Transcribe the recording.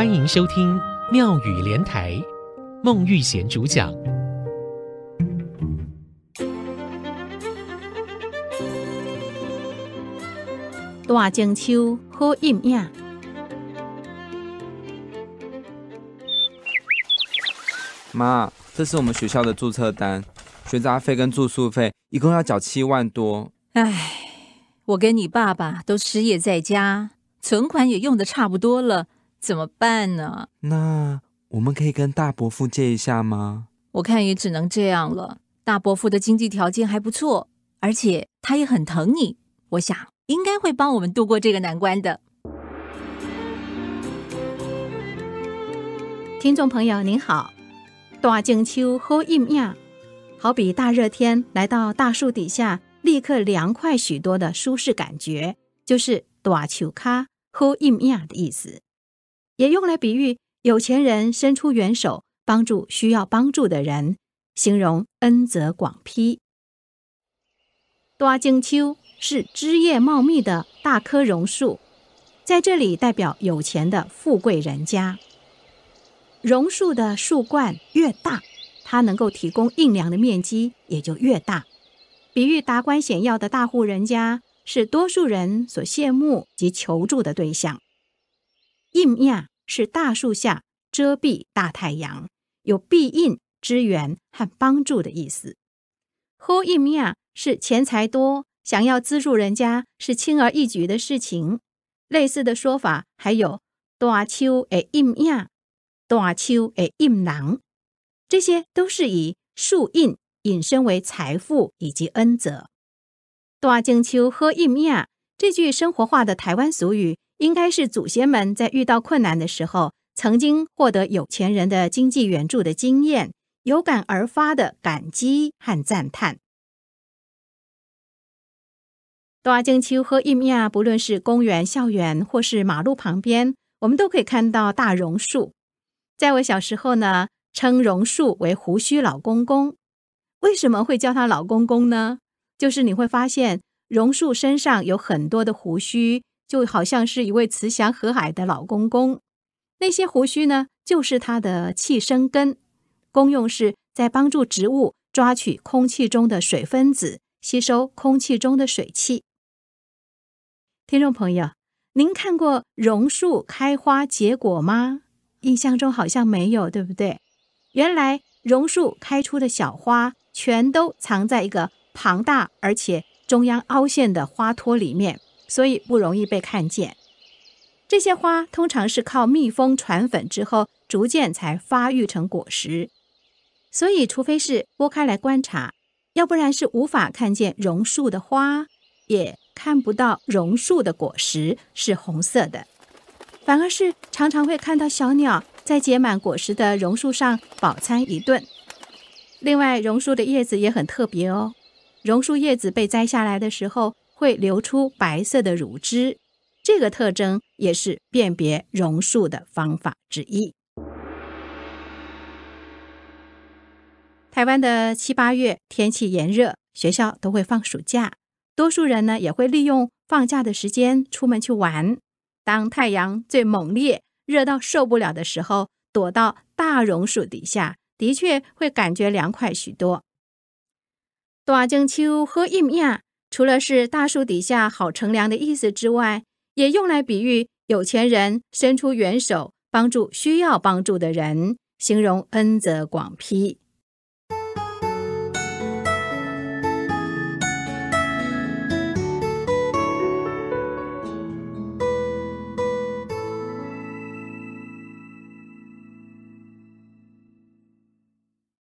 欢迎收听妙语莲台，孟玉贤主讲。大静秋好阴影。妈，这是我们学校的注册单，学杂费跟住宿费一共要缴七万多。唉，我跟你爸爸都失业在家，存款也用的差不多了。怎么办呢？那我们可以跟大伯父借一下吗？我看也只能这样了。大伯父的经济条件还不错，而且他也很疼你，我想应该会帮我们度过这个难关的。听众朋友您好，大静秋好阴影，好比大热天来到大树底下，立刻凉快许多的舒适感觉，就是大树脚好阴影的意思。也用来比喻有钱人伸出援手帮助需要帮助的人，形容恩泽广披。大静秋是枝叶茂密的大棵榕树，在这里代表有钱的富贵人家。榕树的树冠越大，它能够提供阴凉的面积也就越大，比喻达官显要的大户人家是多数人所羡慕及求助的对象。阴影是大树下遮蔽大太阳，有庇荫、支援和帮助的意思。好阴影是钱财多，想要资助人家是轻而易举的事情。类似的说法还有大树的阴影、大树的阴囊，这些都是以树荫引申为财富以及恩泽。大静秋好阴影这句生活化的台湾俗语。应该是祖先们在遇到困难的时候，曾经获得有钱人的经济援助的经验，有感而发的感激和赞叹。大静秋好阴影，不论是公园、校园，或是马路旁边，我们都可以看到大榕树。在我小时候呢，称榕树为胡须老公公。为什么会叫他老公公呢？就是你会发现榕树身上有很多的胡须。就好像是一位慈祥和蔼的老公公，那些胡须呢，就是他的气生根，功用是在帮助植物抓取空气中的水分子，吸收空气中的水汽。听众朋友，您看过榕树开花结果吗？印象中好像没有，对不对？原来榕树开出的小花，全都藏在一个庞大而且中央凹陷的花托里面。所以不容易被看见。这些花通常是靠蜜蜂传粉之后，逐渐才发育成果实。所以，除非是剥开来观察，要不然是无法看见榕树的花，也看不到榕树的果实是红色的。反而是常常会看到小鸟在结满果实的榕树上饱餐一顿。另外，榕树的叶子也很特别哦。榕树叶子被摘下来的时候，会流出白色的乳汁，这个特征也是辨别榕树的方法之一。台湾的七八月天气炎热，学校都会放暑假，多数人呢也会利用放假的时间出门去玩。当太阳最猛烈、热到受不了的时候，躲到大榕树底下，的确会感觉凉快许多。大静秋好阴影。除了是大树底下好乘凉的意思之外，也用来比喻有钱人伸出援手帮助需要帮助的人，形容恩泽广披。